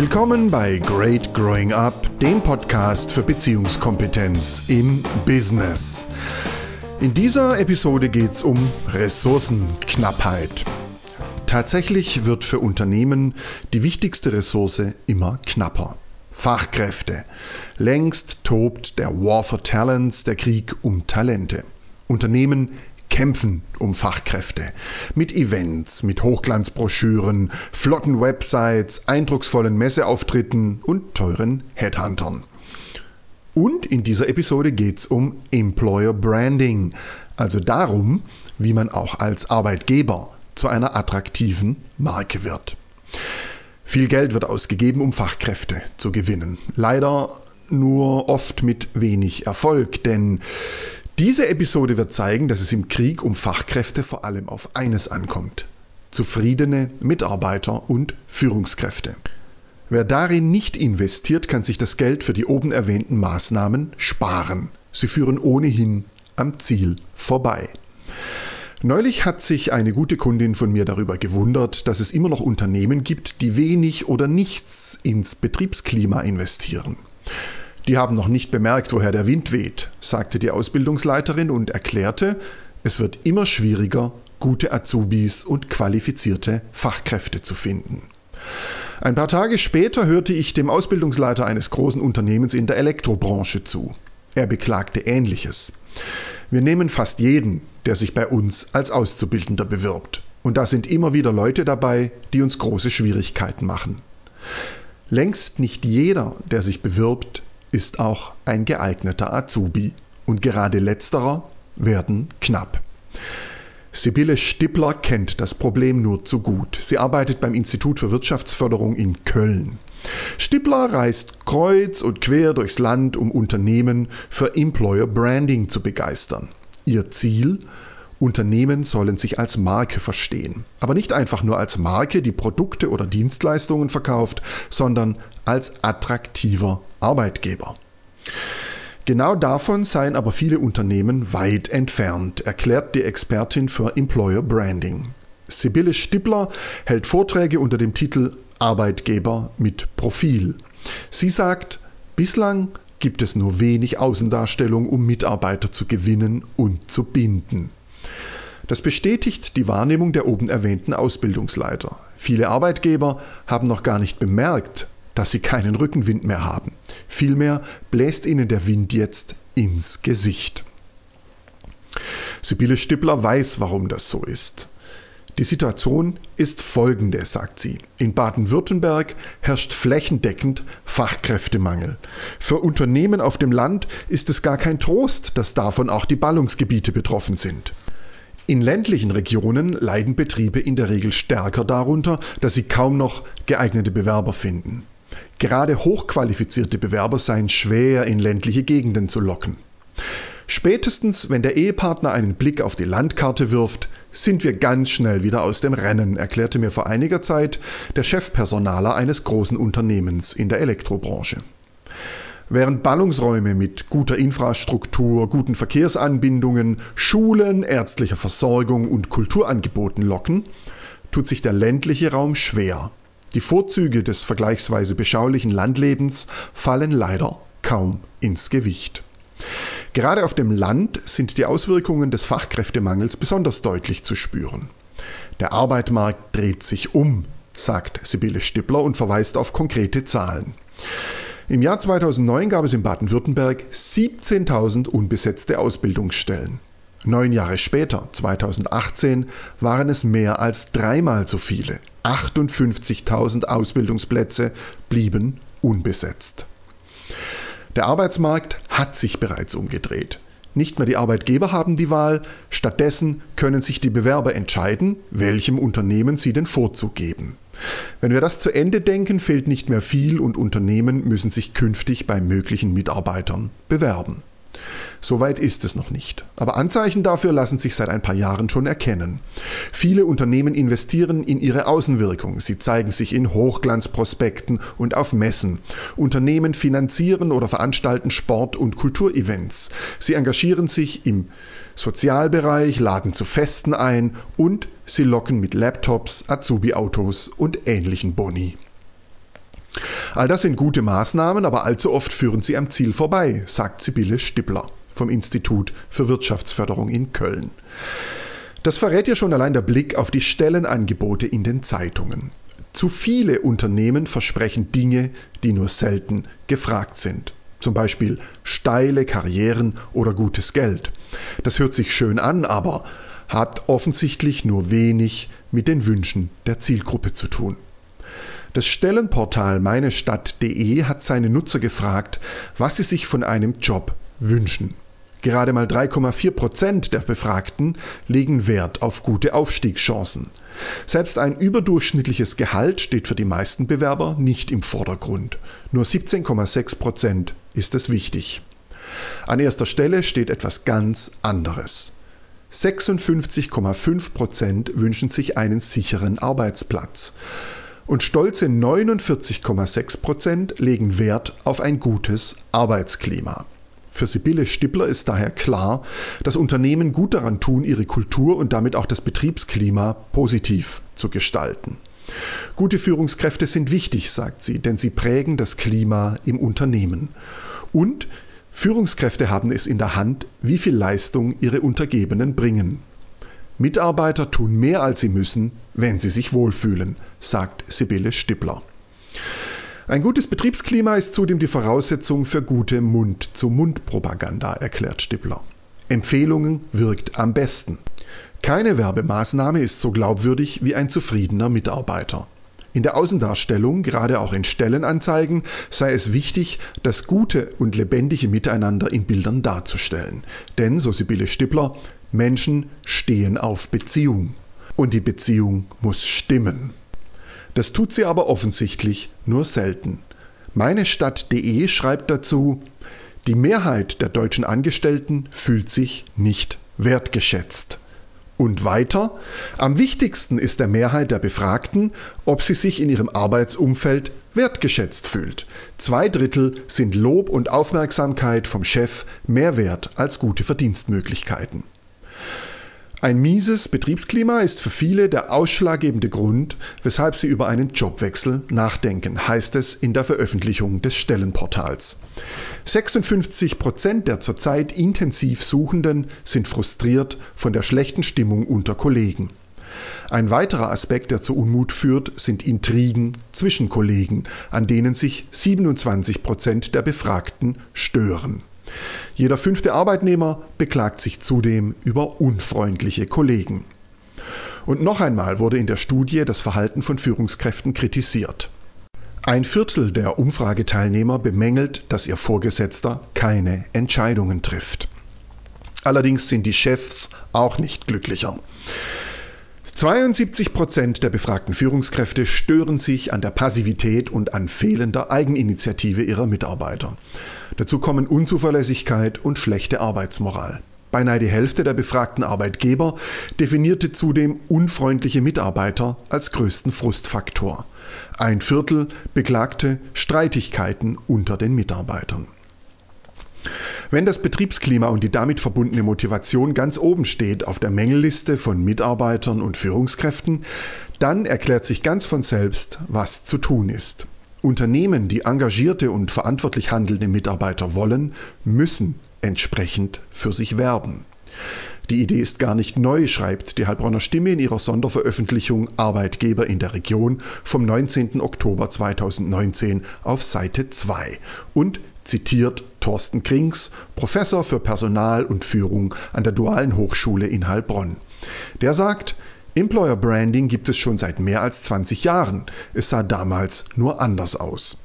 Willkommen bei Great Growing Up, dem Podcast für Beziehungskompetenz im Business. In dieser Episode geht es um Ressourcenknappheit. Tatsächlich wird für Unternehmen die wichtigste Ressource immer knapper. Fachkräfte. Längst tobt der War for Talents, der Krieg um Talente. Unternehmen kämpfen um Fachkräfte. Mit Events, mit Hochglanzbroschüren, flotten Websites, eindrucksvollen Messeauftritten und teuren Headhuntern. Und in dieser Episode geht es um Employer Branding, also darum, wie man auch als Arbeitgeber zu einer attraktiven Marke wird. Viel Geld wird ausgegeben, um Fachkräfte zu gewinnen. Leider nur oft mit wenig Erfolg, denn diese Episode wird zeigen, dass es im Krieg um Fachkräfte vor allem auf eines ankommt. Zufriedene Mitarbeiter und Führungskräfte. Wer darin nicht investiert, kann sich das Geld für die oben erwähnten Maßnahmen sparen. Sie führen ohnehin am Ziel vorbei. Neulich hat sich eine gute Kundin von mir darüber gewundert, dass es immer noch Unternehmen gibt, die wenig oder nichts ins Betriebsklima investieren. Die haben noch nicht bemerkt, woher der Wind weht, sagte die Ausbildungsleiterin und erklärte, es wird immer schwieriger, gute Azubis und qualifizierte Fachkräfte zu finden. Ein paar Tage später hörte ich dem Ausbildungsleiter eines großen Unternehmens in der Elektrobranche zu. Er beklagte Ähnliches. Wir nehmen fast jeden, der sich bei uns als Auszubildender bewirbt. Und da sind immer wieder Leute dabei, die uns große Schwierigkeiten machen. Längst nicht jeder, der sich bewirbt, ist auch ein geeigneter Azubi und gerade letzterer werden knapp. Sibylle Stippler kennt das Problem nur zu gut. Sie arbeitet beim Institut für Wirtschaftsförderung in Köln. Stippler reist kreuz und quer durchs Land, um Unternehmen für Employer Branding zu begeistern. Ihr Ziel? Unternehmen sollen sich als Marke verstehen. Aber nicht einfach nur als Marke, die Produkte oder Dienstleistungen verkauft, sondern als attraktiver Arbeitgeber. Genau davon seien aber viele Unternehmen weit entfernt, erklärt die Expertin für Employer Branding. Sibylle Stippler hält Vorträge unter dem Titel Arbeitgeber mit Profil. Sie sagt, bislang gibt es nur wenig Außendarstellung, um Mitarbeiter zu gewinnen und zu binden. Das bestätigt die Wahrnehmung der oben erwähnten Ausbildungsleiter. Viele Arbeitgeber haben noch gar nicht bemerkt, dass sie keinen Rückenwind mehr haben. Vielmehr bläst ihnen der Wind jetzt ins Gesicht. Sibylle Stippler weiß, warum das so ist. Die Situation ist folgende, sagt sie. In Baden-Württemberg herrscht flächendeckend Fachkräftemangel. Für Unternehmen auf dem Land ist es gar kein Trost, dass davon auch die Ballungsgebiete betroffen sind. In ländlichen Regionen leiden Betriebe in der Regel stärker darunter, dass sie kaum noch geeignete Bewerber finden. Gerade hochqualifizierte Bewerber seien schwer in ländliche Gegenden zu locken. Spätestens, wenn der Ehepartner einen Blick auf die Landkarte wirft, sind wir ganz schnell wieder aus dem Rennen, erklärte mir vor einiger Zeit der Chefpersonaler eines großen Unternehmens in der Elektrobranche. Während Ballungsräume mit guter Infrastruktur, guten Verkehrsanbindungen, Schulen, ärztlicher Versorgung und Kulturangeboten locken, tut sich der ländliche Raum schwer. Die Vorzüge des vergleichsweise beschaulichen Landlebens fallen leider kaum ins Gewicht. Gerade auf dem Land sind die Auswirkungen des Fachkräftemangels besonders deutlich zu spüren. Der Arbeitsmarkt dreht sich um, sagt Sibylle Stippler und verweist auf konkrete Zahlen. Im Jahr 2009 gab es in Baden-Württemberg 17.000 unbesetzte Ausbildungsstellen. Neun Jahre später, 2018, waren es mehr als dreimal so viele. 58.000 Ausbildungsplätze blieben unbesetzt. Der Arbeitsmarkt hat sich bereits umgedreht. Nicht mehr die Arbeitgeber haben die Wahl, stattdessen können sich die Bewerber entscheiden, welchem Unternehmen sie den Vorzug geben. Wenn wir das zu Ende denken, fehlt nicht mehr viel und Unternehmen müssen sich künftig bei möglichen Mitarbeitern bewerben. Soweit ist es noch nicht. Aber Anzeichen dafür lassen sich seit ein paar Jahren schon erkennen. Viele Unternehmen investieren in ihre Außenwirkung. Sie zeigen sich in Hochglanzprospekten und auf Messen. Unternehmen finanzieren oder veranstalten Sport- und Kulturevents. Sie engagieren sich im Sozialbereich, laden zu Festen ein und sie locken mit Laptops, Azubi-Autos und ähnlichen Boni. All das sind gute Maßnahmen, aber allzu oft führen sie am Ziel vorbei, sagt Sibylle Stippler vom Institut für Wirtschaftsförderung in Köln. Das verrät ja schon allein der Blick auf die Stellenangebote in den Zeitungen. Zu viele Unternehmen versprechen Dinge, die nur selten gefragt sind. Zum Beispiel steile Karrieren oder gutes Geld. Das hört sich schön an, aber hat offensichtlich nur wenig mit den Wünschen der Zielgruppe zu tun. Das Stellenportal meinestadt.de hat seine Nutzer gefragt, was sie sich von einem Job wünschen. Gerade mal 3,4 Prozent der Befragten legen Wert auf gute Aufstiegschancen. Selbst ein überdurchschnittliches Gehalt steht für die meisten Bewerber nicht im Vordergrund. Nur 17,6 Prozent ist es wichtig. An erster Stelle steht etwas ganz anderes. 56,5 Prozent wünschen sich einen sicheren Arbeitsplatz. Und stolze 49,6 Prozent legen Wert auf ein gutes Arbeitsklima. Für Sibylle Stippler ist daher klar, dass Unternehmen gut daran tun, ihre Kultur und damit auch das Betriebsklima positiv zu gestalten. Gute Führungskräfte sind wichtig, sagt sie, denn sie prägen das Klima im Unternehmen. Und Führungskräfte haben es in der Hand, wie viel Leistung ihre Untergebenen bringen. Mitarbeiter tun mehr, als sie müssen, wenn sie sich wohlfühlen, sagt Sibylle Stippler. Ein gutes Betriebsklima ist zudem die Voraussetzung für gute Mund-zu-Mund-Propaganda, erklärt Stippler. Empfehlungen wirkt am besten. Keine Werbemaßnahme ist so glaubwürdig wie ein zufriedener Mitarbeiter. In der Außendarstellung, gerade auch in Stellenanzeigen, sei es wichtig, das gute und lebendige Miteinander in Bildern darzustellen. Denn, so Sibylle Stippler, Menschen stehen auf Beziehung. Und die Beziehung muss stimmen. Das tut sie aber offensichtlich nur selten. Meine Stadt.de schreibt dazu, die Mehrheit der deutschen Angestellten fühlt sich nicht wertgeschätzt. Und weiter, am wichtigsten ist der Mehrheit der Befragten, ob sie sich in ihrem Arbeitsumfeld wertgeschätzt fühlt. Zwei Drittel sind Lob und Aufmerksamkeit vom Chef mehr wert als gute Verdienstmöglichkeiten. Ein mieses Betriebsklima ist für viele der ausschlaggebende Grund, weshalb sie über einen Jobwechsel nachdenken, heißt es in der Veröffentlichung des Stellenportals. 56 Prozent der zurzeit intensiv Suchenden sind frustriert von der schlechten Stimmung unter Kollegen. Ein weiterer Aspekt, der zu Unmut führt, sind Intrigen zwischen Kollegen, an denen sich 27 Prozent der Befragten stören. Jeder fünfte Arbeitnehmer beklagt sich zudem über unfreundliche Kollegen. Und noch einmal wurde in der Studie das Verhalten von Führungskräften kritisiert. Ein Viertel der Umfrageteilnehmer bemängelt, dass ihr Vorgesetzter keine Entscheidungen trifft. Allerdings sind die Chefs auch nicht glücklicher. 72 Prozent der befragten Führungskräfte stören sich an der Passivität und an fehlender Eigeninitiative ihrer Mitarbeiter. Dazu kommen Unzuverlässigkeit und schlechte Arbeitsmoral. Beinahe die Hälfte der befragten Arbeitgeber definierte zudem unfreundliche Mitarbeiter als größten Frustfaktor. Ein Viertel beklagte Streitigkeiten unter den Mitarbeitern. Wenn das Betriebsklima und die damit verbundene Motivation ganz oben steht auf der Mängelliste von Mitarbeitern und Führungskräften, dann erklärt sich ganz von selbst, was zu tun ist. Unternehmen, die engagierte und verantwortlich handelnde Mitarbeiter wollen, müssen entsprechend für sich werben. Die Idee ist gar nicht neu, schreibt die Heilbronner Stimme in ihrer Sonderveröffentlichung Arbeitgeber in der Region vom 19. Oktober 2019 auf Seite 2 und zitiert Thorsten Krings, Professor für Personal und Führung an der Dualen Hochschule in Heilbronn. Der sagt, Employer Branding gibt es schon seit mehr als 20 Jahren. Es sah damals nur anders aus.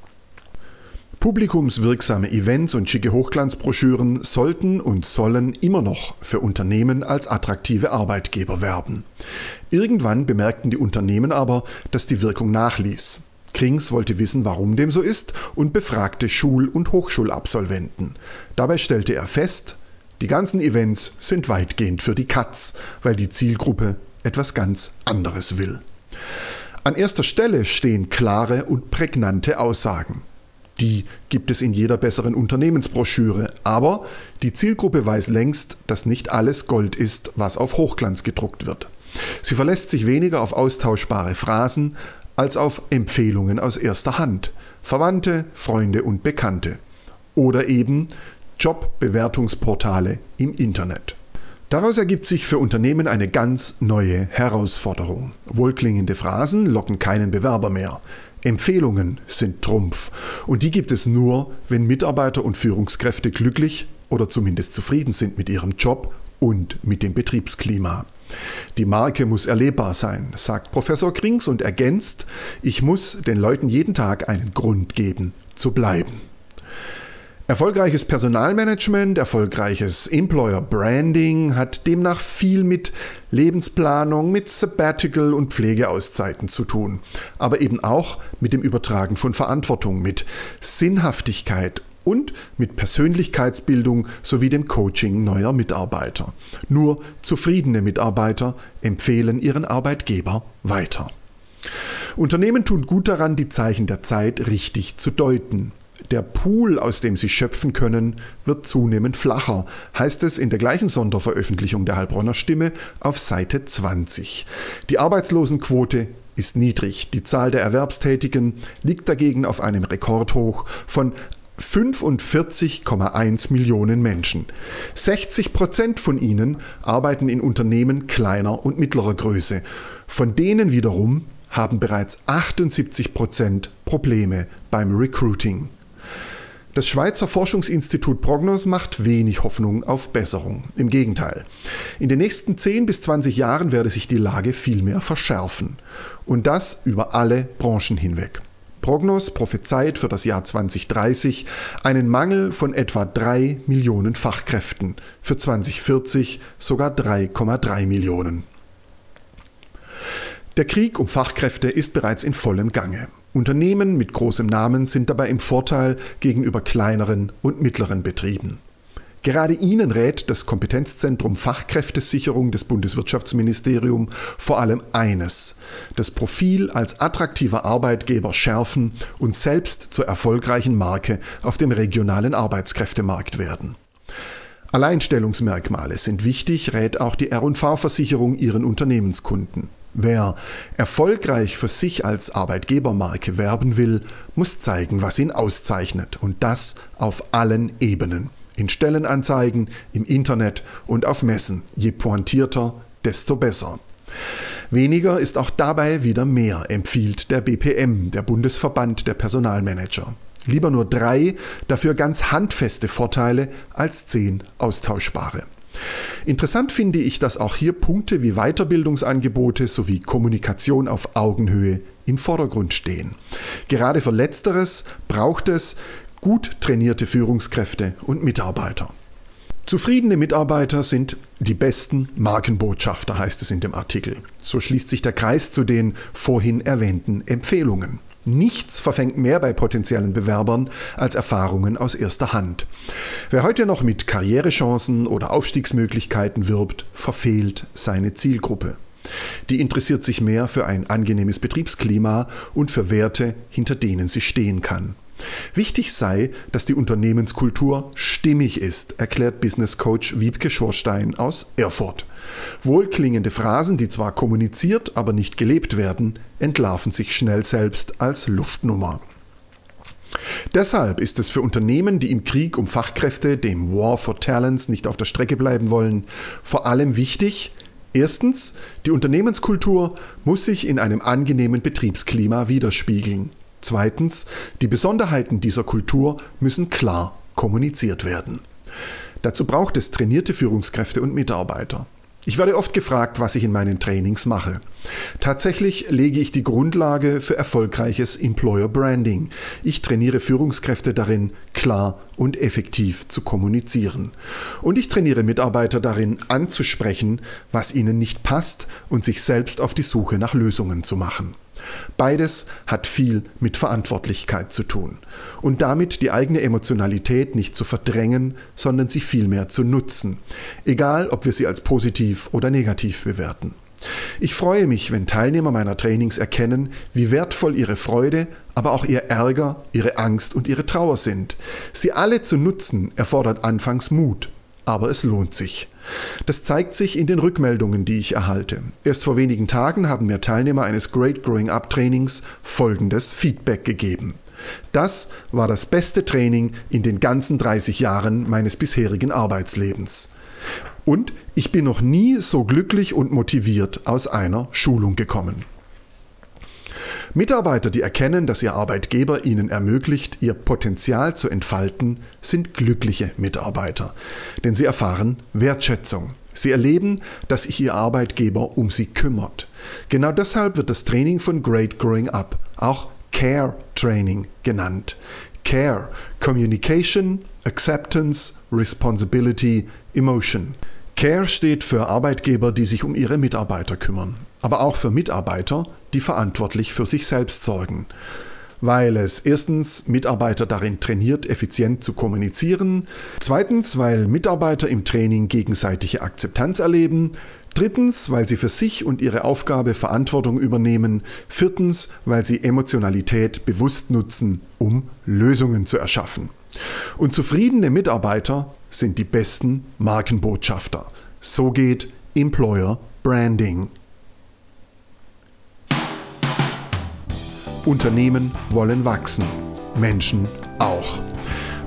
Publikumswirksame Events und schicke Hochglanzbroschüren sollten und sollen immer noch für Unternehmen als attraktive Arbeitgeber werben. Irgendwann bemerkten die Unternehmen aber, dass die Wirkung nachließ. Krings wollte wissen, warum dem so ist und befragte Schul- und Hochschulabsolventen. Dabei stellte er fest, die ganzen Events sind weitgehend für die Katz, weil die Zielgruppe etwas ganz anderes will. An erster Stelle stehen klare und prägnante Aussagen. Die gibt es in jeder besseren Unternehmensbroschüre, aber die Zielgruppe weiß längst, dass nicht alles Gold ist, was auf Hochglanz gedruckt wird. Sie verlässt sich weniger auf austauschbare Phrasen als auf Empfehlungen aus erster Hand. Verwandte, Freunde und Bekannte. Oder eben Jobbewertungsportale im Internet. Daraus ergibt sich für Unternehmen eine ganz neue Herausforderung. Wohlklingende Phrasen locken keinen Bewerber mehr. Empfehlungen sind Trumpf. Und die gibt es nur, wenn Mitarbeiter und Führungskräfte glücklich oder zumindest zufrieden sind mit ihrem Job und mit dem Betriebsklima. Die Marke muss erlebbar sein, sagt Professor Krings und ergänzt, ich muss den Leuten jeden Tag einen Grund geben, zu bleiben. Erfolgreiches Personalmanagement, erfolgreiches Employer Branding hat demnach viel mit Lebensplanung, mit Sabbatical und Pflegeauszeiten zu tun, aber eben auch mit dem Übertragen von Verantwortung, mit Sinnhaftigkeit und mit Persönlichkeitsbildung sowie dem Coaching neuer Mitarbeiter. Nur zufriedene Mitarbeiter empfehlen ihren Arbeitgeber weiter. Unternehmen tun gut daran, die Zeichen der Zeit richtig zu deuten. Der Pool, aus dem sie schöpfen können, wird zunehmend flacher, heißt es in der gleichen Sonderveröffentlichung der Heilbronner Stimme auf Seite 20. Die Arbeitslosenquote ist niedrig. Die Zahl der Erwerbstätigen liegt dagegen auf einem Rekordhoch von 45,1 Millionen Menschen. 60 Prozent von ihnen arbeiten in Unternehmen kleiner und mittlerer Größe. Von denen wiederum haben bereits 78 Prozent Probleme beim Recruiting. Das Schweizer Forschungsinstitut Prognos macht wenig Hoffnung auf Besserung. Im Gegenteil. In den nächsten 10 bis 20 Jahren werde sich die Lage vielmehr verschärfen. Und das über alle Branchen hinweg. Prognos prophezeit für das Jahr 2030 einen Mangel von etwa 3 Millionen Fachkräften, für 2040 sogar 3,3 Millionen. Der Krieg um Fachkräfte ist bereits in vollem Gange. Unternehmen mit großem Namen sind dabei im Vorteil gegenüber kleineren und mittleren Betrieben. Gerade ihnen rät das Kompetenzzentrum Fachkräftesicherung des Bundeswirtschaftsministeriums vor allem eines, das Profil als attraktiver Arbeitgeber schärfen und selbst zur erfolgreichen Marke auf dem regionalen Arbeitskräftemarkt werden. Alleinstellungsmerkmale sind wichtig, rät auch die R&V-Versicherung ihren Unternehmenskunden. Wer erfolgreich für sich als Arbeitgebermarke werben will, muss zeigen, was ihn auszeichnet und das auf allen Ebenen. In Stellenanzeigen, im Internet und auf Messen. Je pointierter, desto besser. Weniger ist auch dabei wieder mehr, empfiehlt der BPM, der Bundesverband der Personalmanager. Lieber nur drei, dafür ganz handfeste Vorteile als zehn austauschbare. Interessant finde ich, dass auch hier Punkte wie Weiterbildungsangebote sowie Kommunikation auf Augenhöhe im Vordergrund stehen. Gerade für letzteres braucht es gut trainierte Führungskräfte und Mitarbeiter. Zufriedene Mitarbeiter sind die besten Markenbotschafter, heißt es in dem Artikel. So schließt sich der Kreis zu den vorhin erwähnten Empfehlungen. Nichts verfängt mehr bei potenziellen Bewerbern als Erfahrungen aus erster Hand. Wer heute noch mit Karrierechancen oder Aufstiegsmöglichkeiten wirbt, verfehlt seine Zielgruppe. Die interessiert sich mehr für ein angenehmes Betriebsklima und für Werte, hinter denen sie stehen kann. Wichtig sei, dass die Unternehmenskultur stimmig ist, erklärt Business Coach Wiebke Schorstein aus Erfurt. Wohlklingende Phrasen, die zwar kommuniziert, aber nicht gelebt werden, entlarven sich schnell selbst als Luftnummer. Deshalb ist es für Unternehmen, die im Krieg um Fachkräfte, dem War for Talents, nicht auf der Strecke bleiben wollen, vor allem wichtig, erstens, die Unternehmenskultur muss sich in einem angenehmen Betriebsklima widerspiegeln. Zweitens, die Besonderheiten dieser Kultur müssen klar kommuniziert werden. Dazu braucht es trainierte Führungskräfte und Mitarbeiter. Ich werde oft gefragt, was ich in meinen Trainings mache. Tatsächlich lege ich die Grundlage für erfolgreiches Employer Branding. Ich trainiere Führungskräfte darin, klar und effektiv zu kommunizieren. Und ich trainiere Mitarbeiter darin, anzusprechen, was ihnen nicht passt und sich selbst auf die Suche nach Lösungen zu machen. Beides hat viel mit Verantwortlichkeit zu tun und damit die eigene Emotionalität nicht zu verdrängen, sondern sie vielmehr zu nutzen, egal ob wir sie als positiv oder negativ bewerten. Ich freue mich, wenn Teilnehmer meiner Trainings erkennen, wie wertvoll ihre Freude, aber auch ihr Ärger, ihre Angst und ihre Trauer sind. Sie alle zu nutzen erfordert anfangs Mut, aber es lohnt sich. Das zeigt sich in den Rückmeldungen, die ich erhalte. Erst vor wenigen Tagen haben mir Teilnehmer eines Great Growing Up Trainings folgendes Feedback gegeben. Das war das beste Training in den ganzen 30 Jahren meines bisherigen Arbeitslebens. Und ich bin noch nie so glücklich und motiviert aus einer Schulung gekommen. Mitarbeiter, die erkennen, dass ihr Arbeitgeber ihnen ermöglicht, ihr Potenzial zu entfalten, sind glückliche Mitarbeiter, denn sie erfahren Wertschätzung. Sie erleben, dass sich ihr Arbeitgeber um sie kümmert. Genau deshalb wird das Training von Great Growing Up auch Care Training genannt. Care, Communication, Acceptance, Responsibility, Emotion. Care steht für Arbeitgeber, die sich um ihre Mitarbeiter kümmern, aber auch für Mitarbeiter, die verantwortlich für sich selbst sorgen. Weil es erstens Mitarbeiter darin trainiert, effizient zu kommunizieren, zweitens, weil Mitarbeiter im Training gegenseitige Akzeptanz erleben, drittens, weil sie für sich und ihre Aufgabe Verantwortung übernehmen, viertens, weil sie Emotionalität bewusst nutzen, um Lösungen zu erschaffen. Und zufriedene Mitarbeiter sind die besten Markenbotschafter. So geht Employer Branding. Unternehmen wollen wachsen, Menschen auch.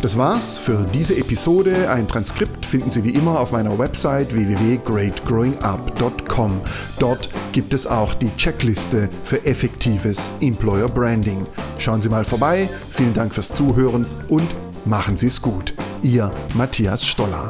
Das war's für diese Episode. Ein Transkript finden Sie wie immer auf meiner Website www.greatgrowingup.com. Dort gibt es auch die Checkliste für effektives Employer Branding. Schauen Sie mal vorbei. Vielen Dank fürs Zuhören und machen Sie es gut. Ihr Matthias Stoller.